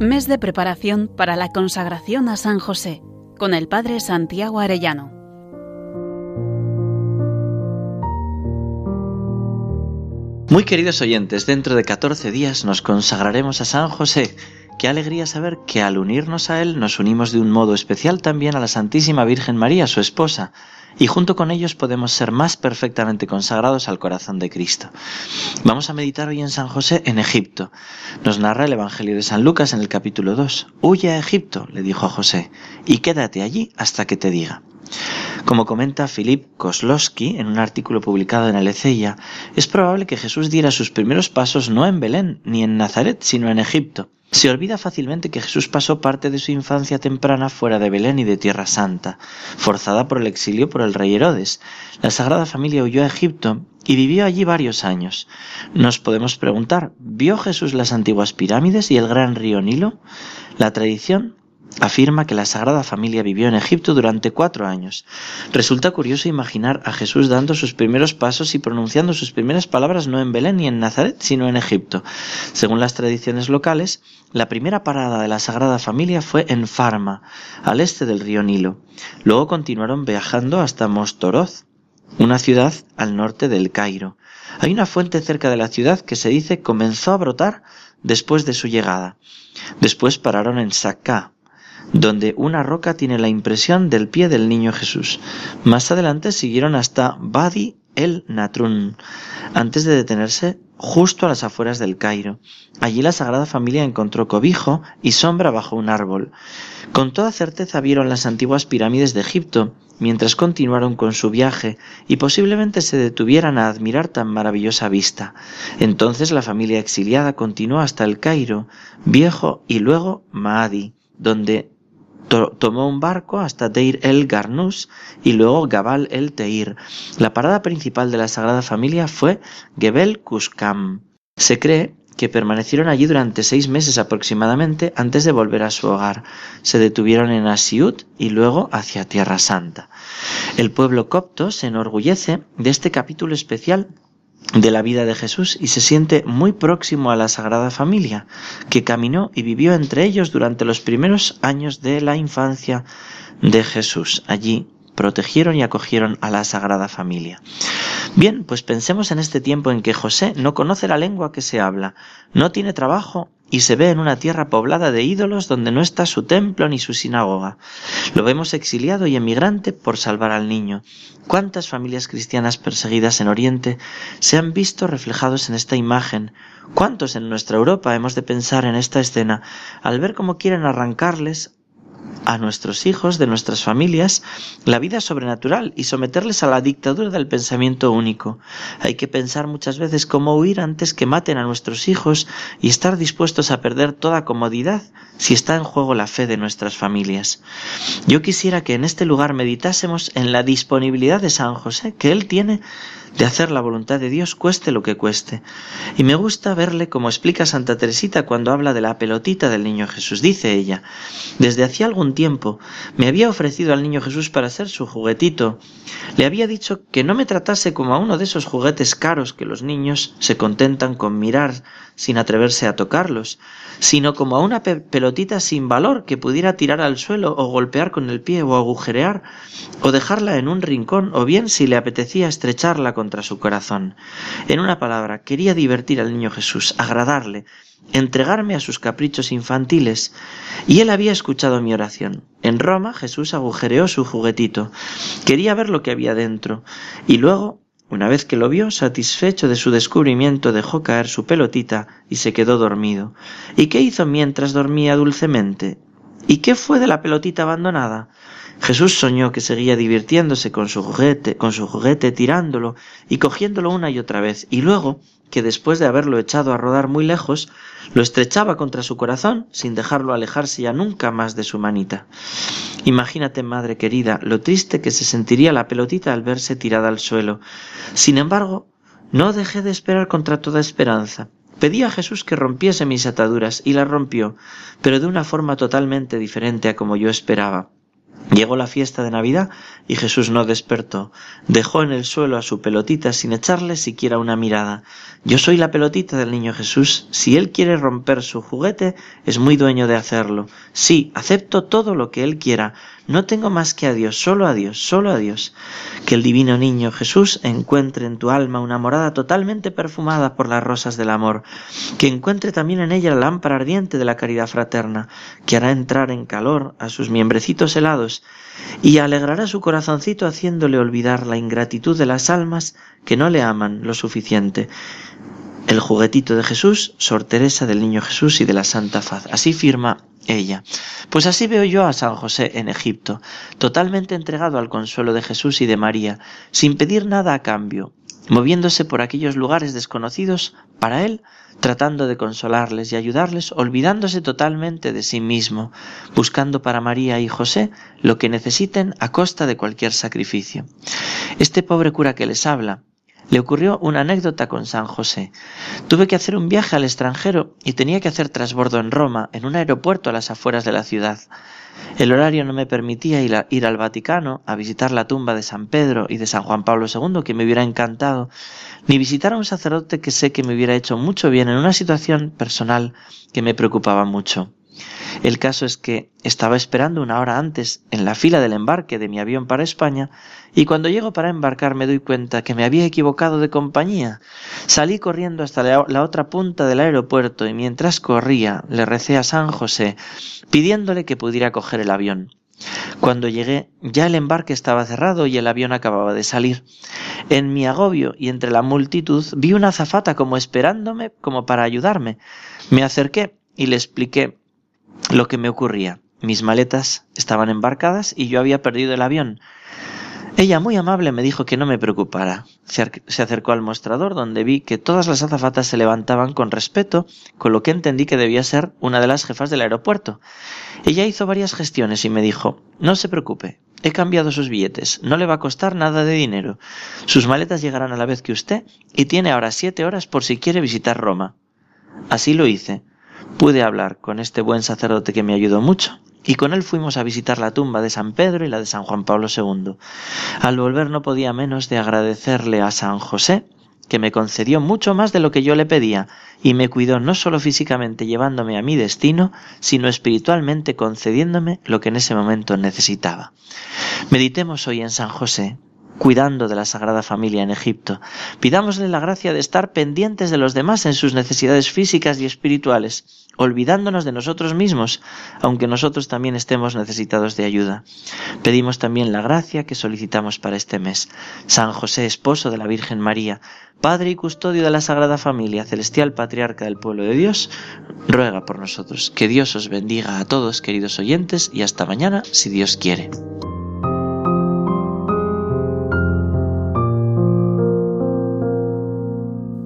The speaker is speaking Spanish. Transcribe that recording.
Mes de preparación para la consagración a San José con el Padre Santiago Arellano. Muy queridos oyentes, dentro de 14 días nos consagraremos a San José. Qué alegría saber que al unirnos a Él nos unimos de un modo especial también a la Santísima Virgen María, su esposa, y junto con ellos podemos ser más perfectamente consagrados al corazón de Cristo. Vamos a meditar hoy en San José en Egipto. Nos narra el Evangelio de San Lucas en el capítulo 2. Huye a Egipto, le dijo a José, y quédate allí hasta que te diga. Como comenta Philip Koslowski en un artículo publicado en Eceia, es probable que Jesús diera sus primeros pasos no en Belén ni en Nazaret, sino en Egipto. Se olvida fácilmente que Jesús pasó parte de su infancia temprana fuera de Belén y de Tierra Santa, forzada por el exilio por el rey Herodes. La Sagrada Familia huyó a Egipto y vivió allí varios años. Nos podemos preguntar, ¿vio Jesús las antiguas pirámides y el gran río Nilo? La tradición afirma que la Sagrada Familia vivió en Egipto durante cuatro años. Resulta curioso imaginar a Jesús dando sus primeros pasos y pronunciando sus primeras palabras no en Belén ni en Nazaret, sino en Egipto. Según las tradiciones locales, la primera parada de la Sagrada Familia fue en Farma, al este del río Nilo. Luego continuaron viajando hasta Mostoroz, una ciudad al norte del Cairo. Hay una fuente cerca de la ciudad que se dice comenzó a brotar después de su llegada. Después pararon en Sacá, donde una roca tiene la impresión del pie del niño Jesús. Más adelante siguieron hasta Badi el Natrun, antes de detenerse justo a las afueras del Cairo. Allí la Sagrada Familia encontró cobijo y sombra bajo un árbol. Con toda certeza vieron las antiguas pirámides de Egipto, mientras continuaron con su viaje y posiblemente se detuvieran a admirar tan maravillosa vista. Entonces la familia exiliada continuó hasta el Cairo, viejo y luego Maadi, donde tomó un barco hasta Deir el Garnus y luego Gabal el Teir. La parada principal de la Sagrada Familia fue Gebel Kuskam. Se cree que permanecieron allí durante seis meses aproximadamente antes de volver a su hogar. Se detuvieron en Asiut y luego hacia Tierra Santa. El pueblo copto se enorgullece de este capítulo especial de la vida de Jesús y se siente muy próximo a la Sagrada Familia, que caminó y vivió entre ellos durante los primeros años de la infancia de Jesús. Allí protegieron y acogieron a la Sagrada Familia. Bien, pues pensemos en este tiempo en que José no conoce la lengua que se habla, no tiene trabajo y se ve en una tierra poblada de ídolos donde no está su templo ni su sinagoga. Lo vemos exiliado y emigrante por salvar al niño. ¿Cuántas familias cristianas perseguidas en Oriente se han visto reflejados en esta imagen? ¿Cuántos en nuestra Europa hemos de pensar en esta escena al ver cómo quieren arrancarles a nuestros hijos, de nuestras familias, la vida sobrenatural y someterles a la dictadura del pensamiento único. Hay que pensar muchas veces cómo huir antes que maten a nuestros hijos y estar dispuestos a perder toda comodidad si está en juego la fe de nuestras familias. Yo quisiera que en este lugar meditásemos en la disponibilidad de San José que él tiene de hacer la voluntad de Dios cueste lo que cueste. Y me gusta verle como explica Santa Teresita cuando habla de la pelotita del niño Jesús. Dice ella, desde hacía algún tiempo me había ofrecido al niño Jesús para ser su juguetito. Le había dicho que no me tratase como a uno de esos juguetes caros que los niños se contentan con mirar sin atreverse a tocarlos, sino como a una pelotita sin valor que pudiera tirar al suelo o golpear con el pie o agujerear o dejarla en un rincón o bien si le apetecía estrecharla contra su corazón. En una palabra, quería divertir al niño Jesús, agradarle, entregarme a sus caprichos infantiles, y él había escuchado mi oración. En Roma Jesús agujereó su juguetito, quería ver lo que había dentro, y luego una vez que lo vio, satisfecho de su descubrimiento, dejó caer su pelotita y se quedó dormido. ¿Y qué hizo mientras dormía dulcemente? ¿Y qué fue de la pelotita abandonada? Jesús soñó que seguía divirtiéndose con su juguete, con su juguete tirándolo y cogiéndolo una y otra vez, y luego, que después de haberlo echado a rodar muy lejos, lo estrechaba contra su corazón sin dejarlo alejarse ya nunca más de su manita. Imagínate, madre querida, lo triste que se sentiría la pelotita al verse tirada al suelo. Sin embargo, no dejé de esperar contra toda esperanza. Pedí a Jesús que rompiese mis ataduras y las rompió, pero de una forma totalmente diferente a como yo esperaba. Llegó la fiesta de Navidad y Jesús no despertó. Dejó en el suelo a su pelotita sin echarle siquiera una mirada. Yo soy la pelotita del niño Jesús. Si él quiere romper su juguete, es muy dueño de hacerlo. Sí, acepto todo lo que él quiera. No tengo más que a Dios, solo a Dios, solo a Dios. Que el divino niño Jesús encuentre en tu alma una morada totalmente perfumada por las rosas del amor. Que encuentre también en ella la lámpara ardiente de la caridad fraterna, que hará entrar en calor a sus miembrecitos helados y alegrará su corazoncito haciéndole olvidar la ingratitud de las almas que no le aman lo suficiente. El juguetito de Jesús, Sor Teresa del Niño Jesús y de la Santa Faz. Así firma ella. Pues así veo yo a San José en Egipto, totalmente entregado al consuelo de Jesús y de María, sin pedir nada a cambio, moviéndose por aquellos lugares desconocidos para él, tratando de consolarles y ayudarles, olvidándose totalmente de sí mismo, buscando para María y José lo que necesiten a costa de cualquier sacrificio. Este pobre cura que les habla, le ocurrió una anécdota con San José. Tuve que hacer un viaje al extranjero y tenía que hacer trasbordo en Roma, en un aeropuerto a las afueras de la ciudad. El horario no me permitía ir, ir, al Vaticano a visitar la tumba de San Pedro y de San Juan Pablo II, que me hubiera encantado, ni visitar a un sacerdote que sé que me hubiera hecho mucho bien en una situación personal que me preocupaba mucho. El caso es que estaba esperando una hora antes en la fila del embarque de mi avión para España y cuando llego para embarcar me doy cuenta que me había equivocado de compañía. Salí corriendo hasta la, otra punta del aeropuerto y mientras corría le recé a San José pidiéndole que pudiera coger el avión. Cuando llegué ya el embarque estaba cerrado y el avión acababa de salir. En mi agobio y entre la multitud vi una azafata como esperándome como para ayudarme. Me acerqué y le expliqué lo que me ocurría. Mis maletas estaban embarcadas y yo había perdido el avión. Ella, muy amable, me dijo que no me preocupara. Se acercó al mostrador donde vi que todas las azafatas se levantaban con respeto, con lo que entendí que debía ser una de las jefas del aeropuerto. Ella hizo varias gestiones y me dijo, no se preocupe, he cambiado sus billetes, no le va a costar nada de dinero. Sus maletas llegarán a la vez que usted y tiene ahora siete horas por si quiere visitar Roma. Así lo hice. Pude hablar con este buen sacerdote que me ayudó mucho, y con él fuimos a visitar la tumba de San Pedro y la de San Juan Pablo II. Al volver no podía menos de agradecerle a San José, que me concedió mucho más de lo que yo le pedía, y me cuidó no solo físicamente llevándome a mi destino, sino espiritualmente concediéndome lo que en ese momento necesitaba. Meditemos hoy en San José, cuidando de la Sagrada Familia en Egipto. Pidámosle la gracia de estar pendientes de los demás en sus necesidades físicas y espirituales, olvidándonos de nosotros mismos, aunque nosotros también estemos necesitados de ayuda. Pedimos también la gracia que solicitamos para este mes. San José, esposo de la Virgen María, Padre y custodio de la Sagrada Familia, celestial patriarca del pueblo de Dios, ruega por nosotros. Que Dios os bendiga a todos, queridos oyentes, y hasta mañana, si Dios quiere.